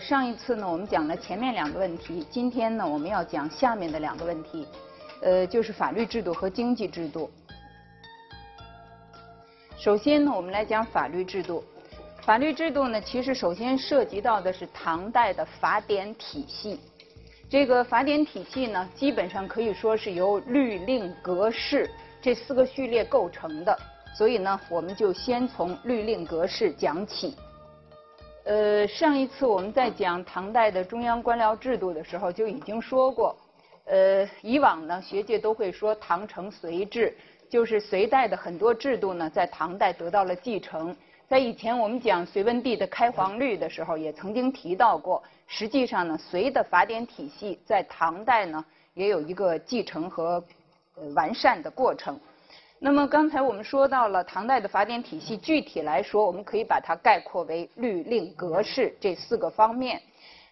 上一次呢，我们讲了前面两个问题，今天呢，我们要讲下面的两个问题，呃，就是法律制度和经济制度。首先呢，我们来讲法律制度。法律制度呢，其实首先涉及到的是唐代的法典体系。这个法典体系呢，基本上可以说是由律令格式这四个序列构成的。所以呢，我们就先从律令格式讲起。呃，上一次我们在讲唐代的中央官僚制度的时候，就已经说过，呃，以往呢，学界都会说唐承隋制，就是隋代的很多制度呢，在唐代得到了继承。在以前我们讲隋文帝的开皇律的时候，也曾经提到过，实际上呢，隋的法典体系在唐代呢，也有一个继承和完善的过程。那么刚才我们说到了唐代的法典体系，具体来说，我们可以把它概括为律令格式这四个方面。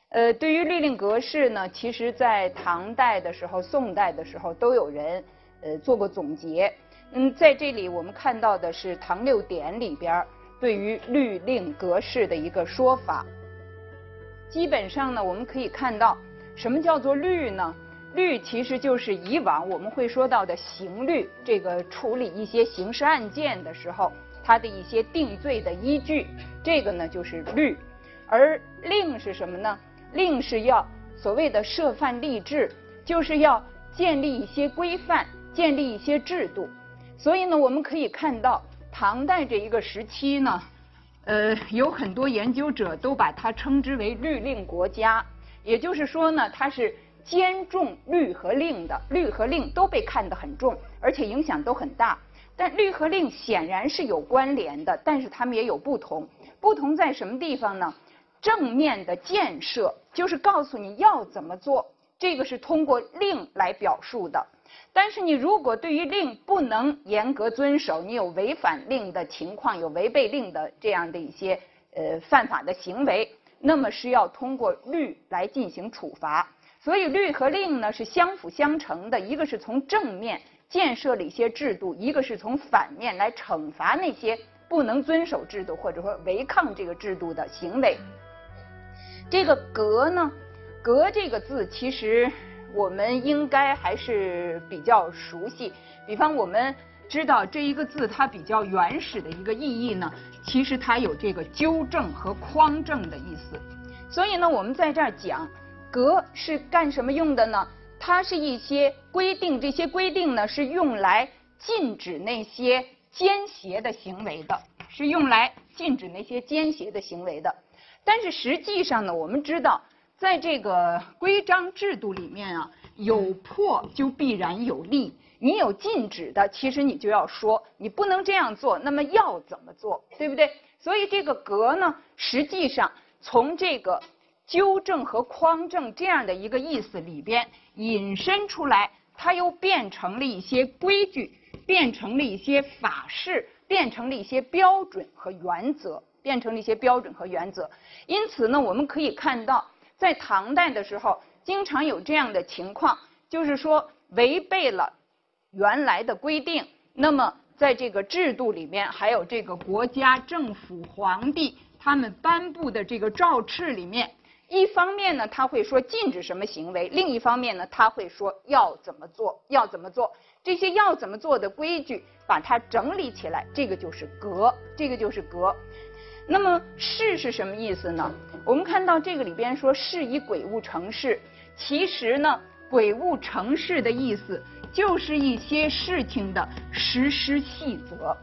呃，对于律令格式呢，其实在唐代的时候、宋代的时候都有人呃做过总结。嗯，在这里我们看到的是《唐六典》里边对于律令格式的一个说法。基本上呢，我们可以看到，什么叫做律呢？律其实就是以往我们会说到的刑律，这个处理一些刑事案件的时候，它的一些定罪的依据，这个呢就是律。而令是什么呢？令是要所谓的设范立制，就是要建立一些规范，建立一些制度。所以呢，我们可以看到唐代这一个时期呢，呃，有很多研究者都把它称之为律令国家，也就是说呢，它是。兼重律和令的，律和令都被看得很重，而且影响都很大。但律和令显然是有关联的，但是它们也有不同。不同在什么地方呢？正面的建设就是告诉你要怎么做，这个是通过令来表述的。但是你如果对于令不能严格遵守，你有违反令的情况，有违背令的这样的一些呃犯法的行为，那么是要通过律来进行处罚。所以律和令呢是相辅相成的，一个是从正面建设了一些制度，一个是从反面来惩罚那些不能遵守制度或者说违抗这个制度的行为。这个“格”呢，“格”这个字其实我们应该还是比较熟悉。比方我们知道这一个字它比较原始的一个意义呢，其实它有这个纠正和匡正的意思。所以呢，我们在这儿讲。格是干什么用的呢？它是一些规定，这些规定呢是用来禁止那些奸邪的行为的，是用来禁止那些奸邪的行为的。但是实际上呢，我们知道，在这个规章制度里面啊，有破就必然有利。你有禁止的，其实你就要说你不能这样做，那么要怎么做，对不对？所以这个格呢，实际上从这个。纠正和匡正这样的一个意思里边引申出来，它又变成了一些规矩，变成了一些法式，变成了一些标准和原则，变成了一些标准和原则。因此呢，我们可以看到，在唐代的时候，经常有这样的情况，就是说违背了原来的规定，那么在这个制度里面，还有这个国家政府皇帝他们颁布的这个诏敕里面。一方面呢，他会说禁止什么行为；另一方面呢，他会说要怎么做，要怎么做。这些要怎么做的规矩，把它整理起来，这个就是格，这个就是格。那么事是什么意思呢？我们看到这个里边说事以鬼物成事，其实呢，鬼物成事的意思就是一些事情的实施细则，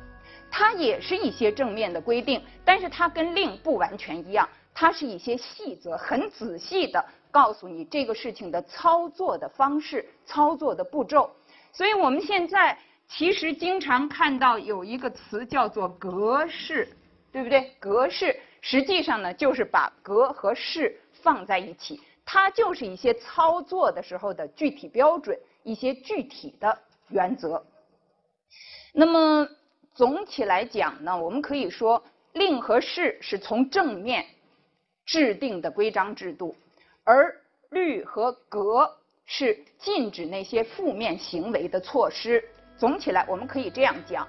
它也是一些正面的规定，但是它跟令不完全一样。它是一些细则，很仔细的告诉你这个事情的操作的方式、操作的步骤。所以我们现在其实经常看到有一个词叫做格式，对不对？格式实际上呢，就是把格和式放在一起，它就是一些操作的时候的具体标准，一些具体的原则。那么总体来讲呢，我们可以说令和事是从正面。制定的规章制度，而律和格是禁止那些负面行为的措施。总起来，我们可以这样讲。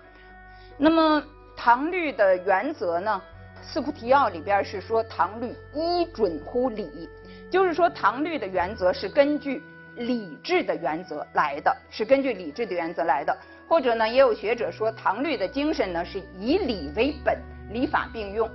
那么唐律的原则呢，四库提要里边是说唐律依准乎礼，就是说唐律的原则是根据礼制的原则来的，是根据礼制的原则来的。或者呢，也有学者说唐律的精神呢是以礼为本，礼法并用。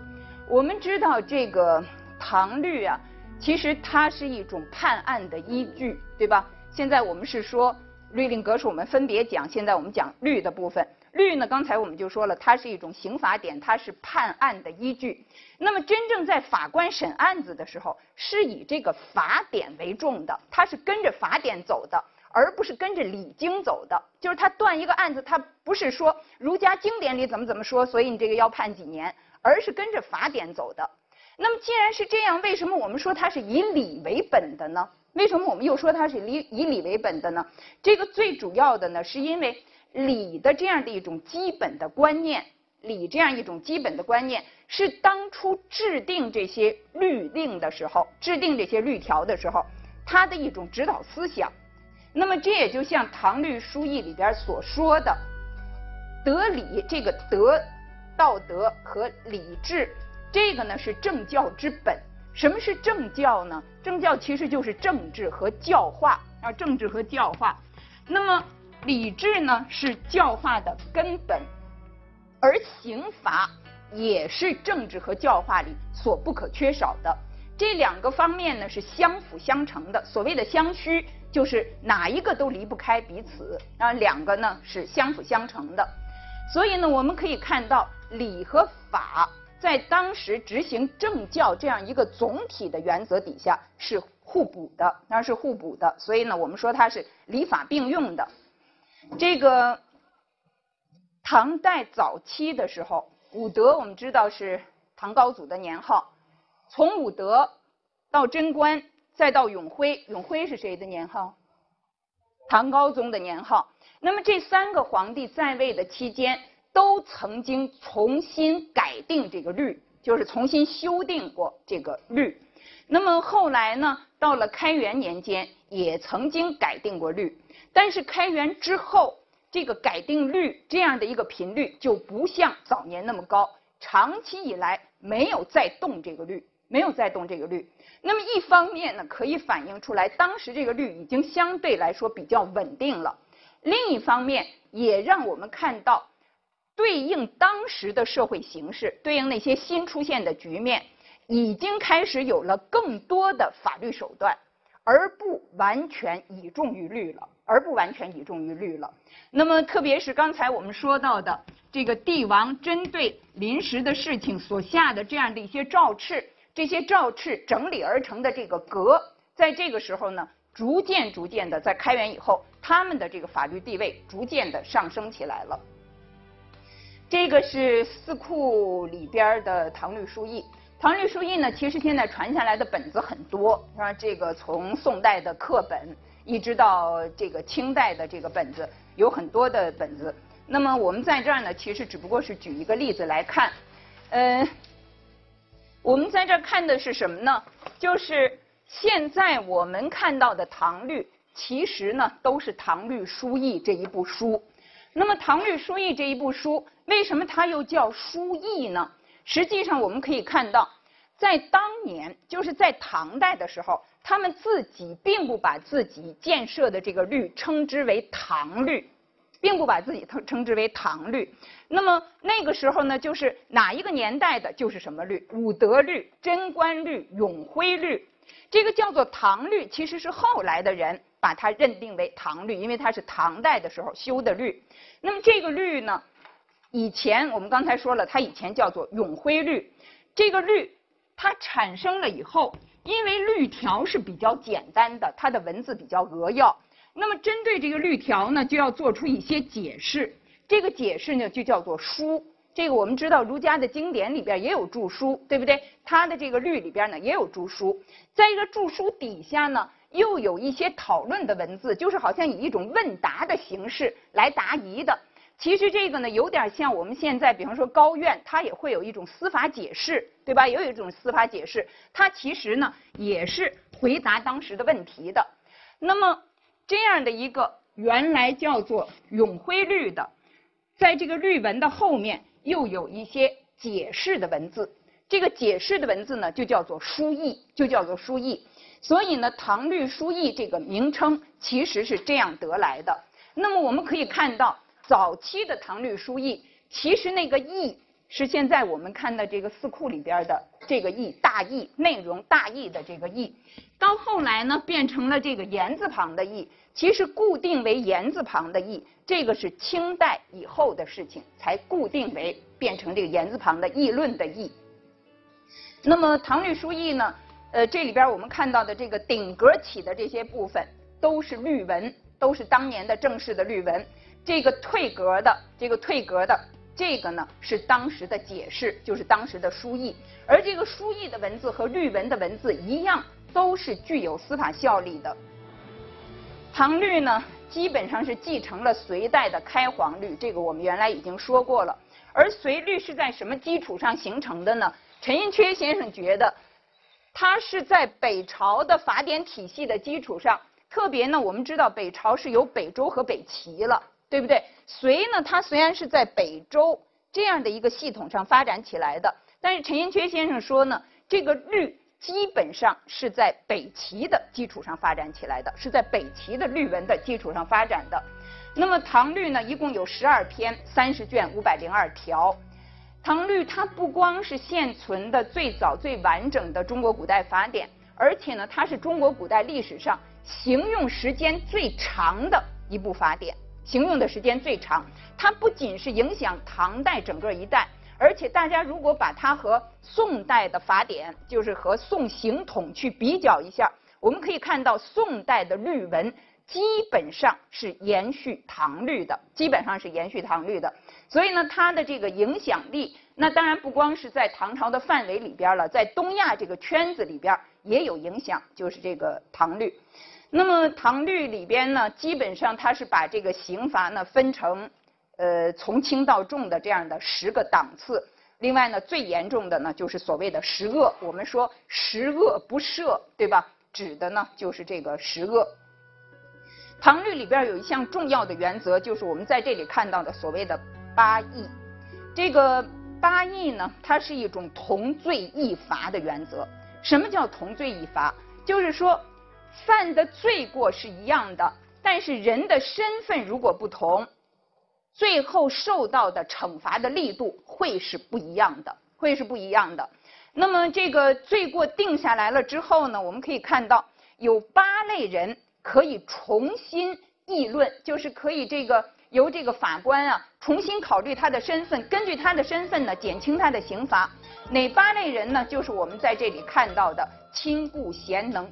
我们知道这个唐律啊，其实它是一种判案的依据，对吧？现在我们是说律令格式，我们分别讲。现在我们讲律的部分。律呢，刚才我们就说了，它是一种刑法典，它是判案的依据。那么真正在法官审案子的时候，是以这个法典为重的，它是跟着法典走的，而不是跟着礼经走的。就是他断一个案子，他不是说儒家经典里怎么怎么说，所以你这个要判几年，而是跟着法典走的。那么既然是这样，为什么我们说它是以礼为本的呢？为什么我们又说它是以以礼为本的呢？这个最主要的呢，是因为。礼的这样的一种基本的观念，礼这样一种基本的观念，是当初制定这些律令的时候，制定这些律条的时候，它的一种指导思想。那么这也就像《唐律疏议》里边所说的，德礼这个德，道德和礼制，这个呢是政教之本。什么是政教呢？政教其实就是政治和教化啊，政治和教化。那么。礼制呢是教化的根本，而刑法也是政治和教化里所不可缺少的。这两个方面呢是相辅相成的。所谓的相需，就是哪一个都离不开彼此，啊，两个呢是相辅相成的。所以呢，我们可以看到礼和法在当时执行政教这样一个总体的原则底下是互补的，那是互补的。所以呢，我们说它是礼法并用的。这个唐代早期的时候，武德我们知道是唐高祖的年号，从武德到贞观，再到永徽，永徽是谁的年号？唐高宗的年号。那么这三个皇帝在位的期间，都曾经重新改定这个律，就是重新修订过这个律。那么后来呢，到了开元年间，也曾经改定过律。但是开元之后，这个改定律这样的一个频率就不像早年那么高，长期以来没有再动这个律，没有再动这个律。那么一方面呢，可以反映出来当时这个律已经相对来说比较稳定了；另一方面，也让我们看到对应当时的社会形势，对应那些新出现的局面，已经开始有了更多的法律手段。而不完全倚重于律了，而不完全倚重于律了。那么，特别是刚才我们说到的这个帝王针对临时的事情所下的这样的一些诏敕，这些诏敕整理而成的这个格，在这个时候呢，逐渐逐渐的在开元以后，他们的这个法律地位逐渐的上升起来了。这个是四库里边的《唐律疏议》。《唐律疏议》呢，其实现在传下来的本子很多，是这个从宋代的课本，一直到这个清代的这个本子，有很多的本子。那么我们在这儿呢，其实只不过是举一个例子来看。呃，我们在这儿看的是什么呢？就是现在我们看到的《唐律》，其实呢都是《唐律疏议》这一部书。那么《唐律疏议》这一部书，为什么它又叫疏议呢？实际上我们可以看到。在当年，就是在唐代的时候，他们自己并不把自己建设的这个律称之为唐律，并不把自己称称之为唐律。那么那个时候呢，就是哪一个年代的，就是什么律？武德律、贞观律、永徽律，这个叫做唐律，其实是后来的人把它认定为唐律，因为它是唐代的时候修的律。那么这个律呢，以前我们刚才说了，它以前叫做永徽律，这个律。它产生了以后，因为律条是比较简单的，它的文字比较扼要，那么针对这个律条呢，就要做出一些解释。这个解释呢，就叫做书。这个我们知道，儒家的经典里边也有注书，对不对？它的这个律里边呢，也有注书。在一个注书底下呢，又有一些讨论的文字，就是好像以一种问答的形式来答疑的。其实这个呢，有点像我们现在，比方说高院，它也会有一种司法解释，对吧？也有一种司法解释，它其实呢也是回答当时的问题的。那么这样的一个原来叫做永徽律的，在这个律文的后面又有一些解释的文字。这个解释的文字呢，就叫做书意，就叫做书意。所以呢，唐律书意这个名称其实是这样得来的。那么我们可以看到，早期的唐律书意，其实那个意是现在我们看的这个四库里边的这个意，大意内容大意的这个意。到后来呢，变成了这个言字旁的意，其实固定为言字旁的意，这个是清代以后的事情，才固定为变成这个言字旁的议论的议。那么唐律疏议呢，呃，这里边我们看到的这个顶格起的这些部分，都是律文，都是当年的正式的律文。这个退格的，这个退格的，这个呢是当时的解释，就是当时的书意。而这个书意的文字和律文的文字一样。都是具有司法效力的。唐律呢，基本上是继承了隋代的开皇律，这个我们原来已经说过了。而隋律是在什么基础上形成的呢？陈寅恪先生觉得，它是在北朝的法典体系的基础上。特别呢，我们知道北朝是有北周和北齐了，对不对？隋呢，它虽然是在北周这样的一个系统上发展起来的，但是陈寅恪先生说呢，这个律。基本上是在北齐的基础上发展起来的，是在北齐的律文的基础上发展的。那么唐律呢，一共有十二篇，三十卷，五百零二条。唐律它不光是现存的最早最完整的中国古代法典，而且呢，它是中国古代历史上行用时间最长的一部法典，行用的时间最长。它不仅是影响唐代整个一代。而且大家如果把它和宋代的法典，就是和宋刑统去比较一下，我们可以看到宋代的律文基本上是延续唐律的，基本上是延续唐律的。所以呢，它的这个影响力，那当然不光是在唐朝的范围里边了，在东亚这个圈子里边也有影响，就是这个唐律。那么唐律里边呢，基本上它是把这个刑罚呢分成。呃，从轻到重的这样的十个档次。另外呢，最严重的呢就是所谓的十恶。我们说十恶不赦，对吧？指的呢就是这个十恶。唐律里边有一项重要的原则，就是我们在这里看到的所谓的八义。这个八义呢，它是一种同罪异罚的原则。什么叫同罪异罚？就是说犯的罪过是一样的，但是人的身份如果不同。最后受到的惩罚的力度会是不一样的，会是不一样的。那么这个罪过定下来了之后呢，我们可以看到有八类人可以重新议论，就是可以这个由这个法官啊重新考虑他的身份，根据他的身份呢减轻他的刑罚。哪八类人呢？就是我们在这里看到的亲故贤能、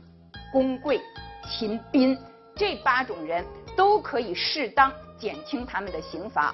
公贵、秦宾这八种人都可以适当。减轻他们的刑罚，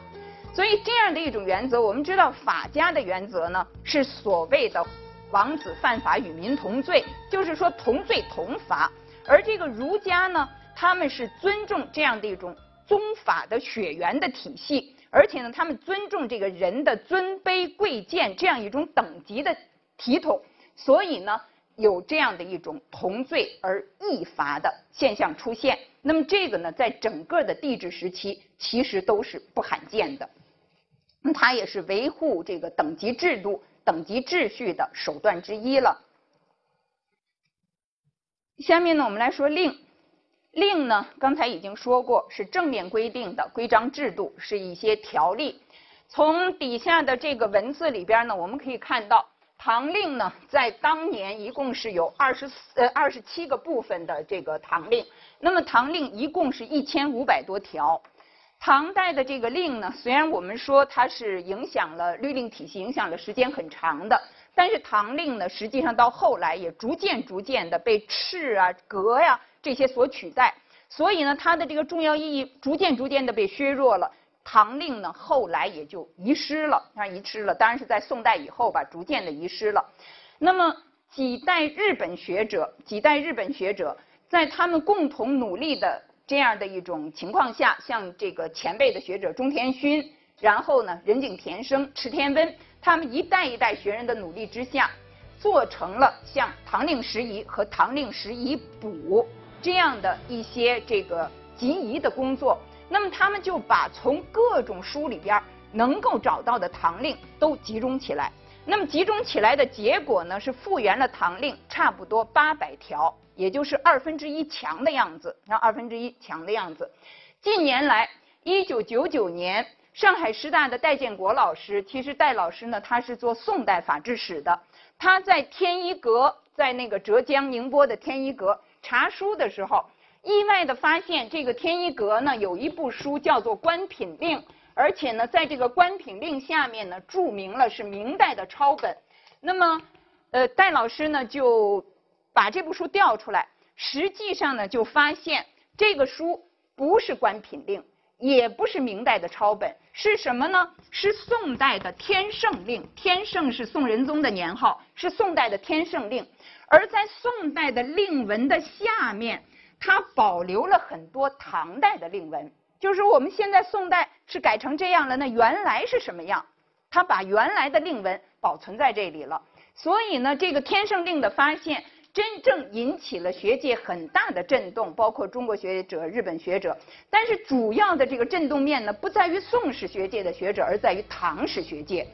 所以这样的一种原则，我们知道法家的原则呢是所谓的王子犯法与民同罪，就是说同罪同罚。而这个儒家呢，他们是尊重这样的一种宗法的血缘的体系，而且呢，他们尊重这个人的尊卑贵贱这样一种等级的体统，所以呢。有这样的一种同罪而异罚的现象出现，那么这个呢，在整个的帝制时期其实都是不罕见的，那它也是维护这个等级制度、等级秩序的手段之一了。下面呢，我们来说令，令呢，刚才已经说过是正面规定的规章制度，是一些条例。从底下的这个文字里边呢，我们可以看到。唐令呢，在当年一共是有二十四呃二十七个部分的这个唐令，那么唐令一共是一千五百多条。唐代的这个令呢，虽然我们说它是影响了律令体系，影响了时间很长的，但是唐令呢，实际上到后来也逐渐逐渐的被敕啊、格呀这些所取代，所以呢，它的这个重要意义逐渐逐渐的被削弱了。唐令呢，后来也就遗失了，啊，遗失了。当然是在宋代以后吧，逐渐的遗失了。那么几代日本学者，几代日本学者在他们共同努力的这样的一种情况下，像这个前辈的学者中田勋，然后呢，仁井田生、池田温，他们一代一代学人的努力之下，做成了像《唐令十遗》和《唐令十遗补》这样的一些这个集遗的工作。那么他们就把从各种书里边能够找到的唐令都集中起来。那么集中起来的结果呢，是复原了唐令差不多八百条，也就是二分之一强的样子，然后二分之一强的样子。近年来，一九九九年，上海师大的戴建国老师，其实戴老师呢，他是做宋代法制史的，他在天一阁，在那个浙江宁波的天一阁查书的时候，意外的发现这个天一阁呢有一部书叫做《官品令》。而且呢，在这个官品令下面呢，注明了是明代的抄本。那么，呃，戴老师呢就把这部书调出来，实际上呢就发现这个书不是官品令，也不是明代的抄本，是什么呢？是宋代的天圣令。天圣是宋仁宗的年号，是宋代的天圣令。而在宋代的令文的下面，它保留了很多唐代的令文。就是我们现在宋代是改成这样了，那原来是什么样？他把原来的令文保存在这里了。所以呢，这个天圣令的发现真正引起了学界很大的震动，包括中国学者、日本学者。但是主要的这个震动面呢，不在于宋史学界的学者，而在于唐史学界。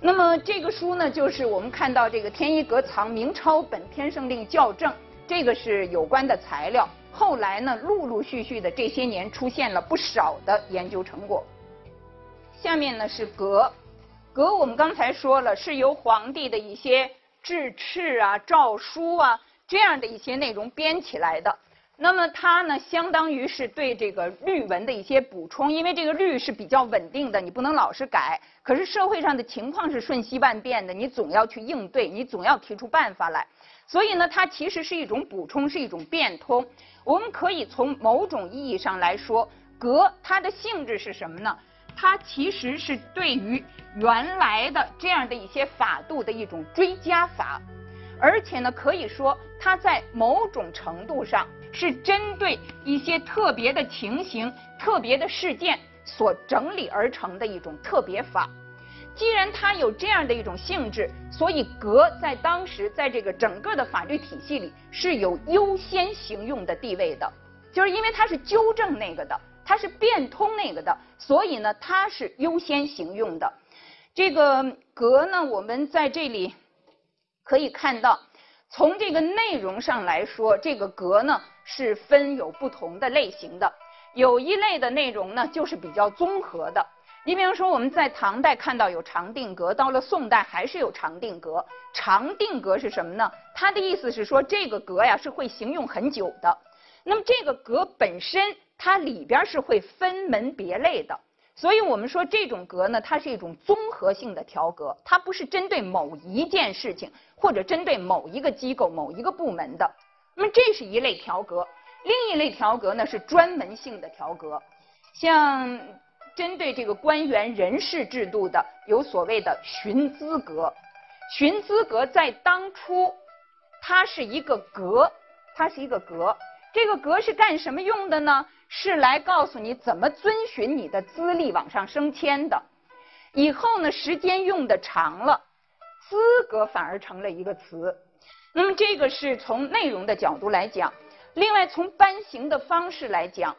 那么这个书呢，就是我们看到这个天一阁藏明抄本天圣令校正，这个是有关的材料。后来呢，陆陆续续的这些年出现了不少的研究成果。下面呢是阁，阁我们刚才说了，是由皇帝的一些制敕啊、诏书啊这样的一些内容编起来的。那么它呢，相当于是对这个律文的一些补充，因为这个律是比较稳定的，你不能老是改。可是社会上的情况是瞬息万变的，你总要去应对，你总要提出办法来。所以呢，它其实是一种补充，是一种变通。我们可以从某种意义上来说，格它的性质是什么呢？它其实是对于原来的这样的一些法度的一种追加法，而且呢，可以说它在某种程度上是针对一些特别的情形、特别的事件所整理而成的一种特别法。既然它有这样的一种性质，所以格在当时在这个整个的法律体系里是有优先行用的地位的，就是因为它是纠正那个的，它是变通那个的，所以呢它是优先行用的。这个格呢，我们在这里可以看到，从这个内容上来说，这个格呢是分有不同的类型的，有一类的内容呢就是比较综合的。你比方说，我们在唐代看到有长定格，到了宋代还是有长定格。长定格是什么呢？它的意思是说，这个格呀是会行用很久的。那么这个格本身，它里边是会分门别类的。所以我们说这种格呢，它是一种综合性的调格，它不是针对某一件事情或者针对某一个机构、某一个部门的。那么这是一类调格，另一类调格呢是专门性的调格，像。针对这个官员人事制度的，有所谓的寻资格。寻资格在当初，它是一个格，它是一个格。这个格是干什么用的呢？是来告诉你怎么遵循你的资历往上升迁的。以后呢，时间用的长了，资格反而成了一个词。那么这个是从内容的角度来讲。另外，从颁行的方式来讲，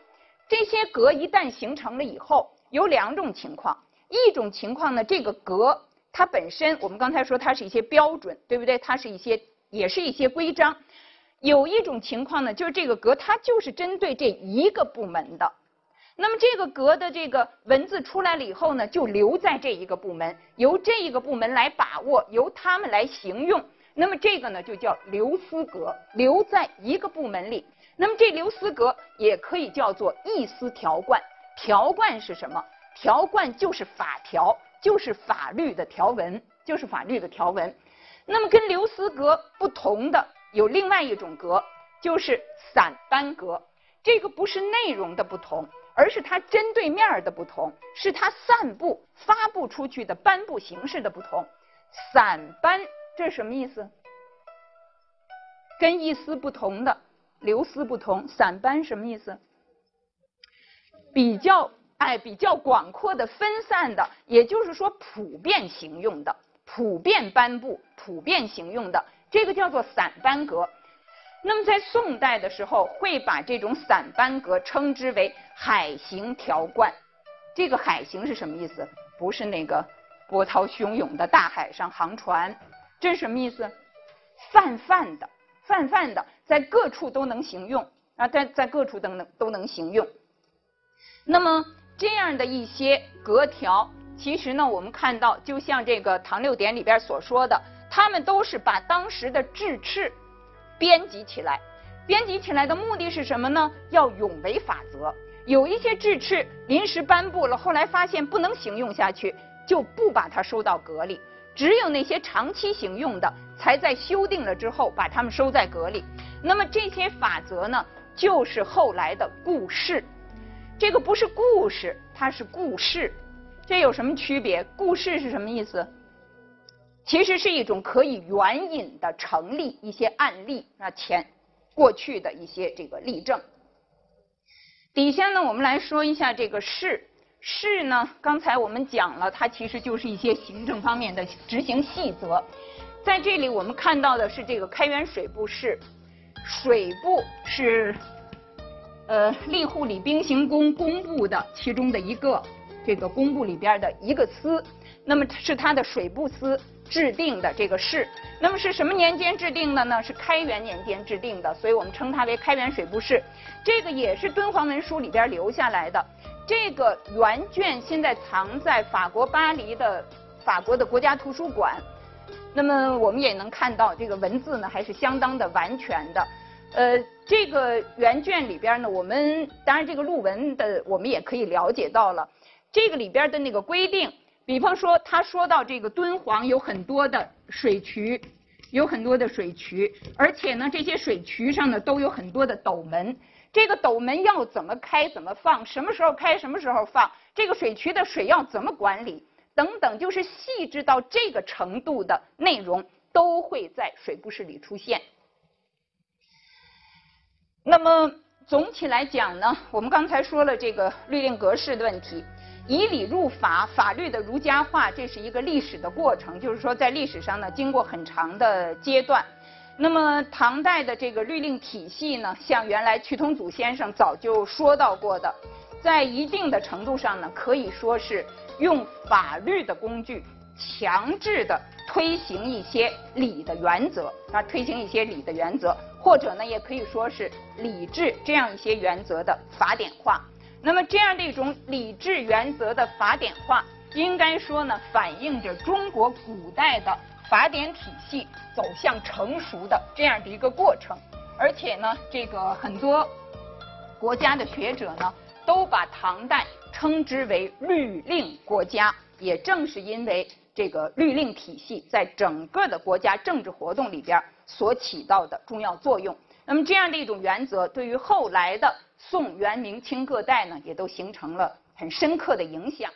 这些格一旦形成了以后。有两种情况，一种情况呢，这个格它本身，我们刚才说它是一些标准，对不对？它是一些，也是一些规章。有一种情况呢，就是这个格它就是针对这一个部门的。那么这个格的这个文字出来了以后呢，就留在这一个部门，由这一个部门来把握，由他们来行用。那么这个呢，就叫留司格，留在一个部门里。那么这留司格也可以叫做一司条贯。条贯是什么？条贯就是法条，就是法律的条文，就是法律的条文。那么跟流思格不同的有另外一种格，就是散颁格。这个不是内容的不同，而是它针对面的不同，是它散布、发布出去的颁布形式的不同。散颁这是什么意思？跟一司不同的流思不同，散颁什么意思？比较哎，比较广阔的分散的，也就是说普遍行用的、普遍颁布、普遍行用的，这个叫做散颁格。那么在宋代的时候，会把这种散颁格称之为海行条贯。这个海行是什么意思？不是那个波涛汹涌的大海上航船，这是什么意思？泛泛的，泛泛的，在各处都能行用啊，在在各处都能都能行用。那么这样的一些格条，其实呢，我们看到，就像这个《唐六典》里边所说的，他们都是把当时的制敕编辑起来。编辑起来的目的是什么呢？要永为法则。有一些制敕临时颁布了，后来发现不能行用下去，就不把它收到格里。只有那些长期行用的，才在修订了之后把它们收在格里。那么这些法则呢，就是后来的故事。这个不是故事，它是故事。这有什么区别？故事是什么意思？其实是一种可以援引的成立一些案例啊，前过去的一些这个例证。底下呢，我们来说一下这个事。事呢，刚才我们讲了，它其实就是一些行政方面的执行细则。在这里，我们看到的是这个开元水部事。水部是呃吏户礼兵刑工工部的其中的一个这个工部里边的一个司，那么是他的水部司制定的这个事。那么是什么年间制定的呢？是开元年间制定的，所以我们称它为开元水部事。这个也是敦煌文书里边留下来的。这个原卷现在藏在法国巴黎的法国的国家图书馆。那么我们也能看到，这个文字呢还是相当的完全的。呃，这个原卷里边呢，我们当然这个录文的我们也可以了解到了，这个里边的那个规定，比方说他说到这个敦煌有很多的水渠，有很多的水渠，而且呢这些水渠上呢都有很多的斗门。这个斗门要怎么开、怎么放，什么时候开、什么时候放，这个水渠的水要怎么管理，等等，就是细致到这个程度的内容，都会在水部事里出现。那么总体来讲呢，我们刚才说了这个律令格式的问题，以理入法，法律的儒家化，这是一个历史的过程，就是说在历史上呢，经过很长的阶段。那么唐代的这个律令体系呢，像原来屈同祖先生早就说到过的，在一定的程度上呢，可以说是用法律的工具强制的推行一些礼的原则啊，推行一些礼的原则，或者呢，也可以说是礼制这样一些原则的法典化。那么这样的一种礼制原则的法典化，应该说呢，反映着中国古代的。法典体系走向成熟的这样的一个过程，而且呢，这个很多国家的学者呢，都把唐代称之为律令国家。也正是因为这个律令体系在整个的国家政治活动里边所起到的重要作用。那么这样的一种原则，对于后来的宋元明清各代呢，也都形成了很深刻的影响。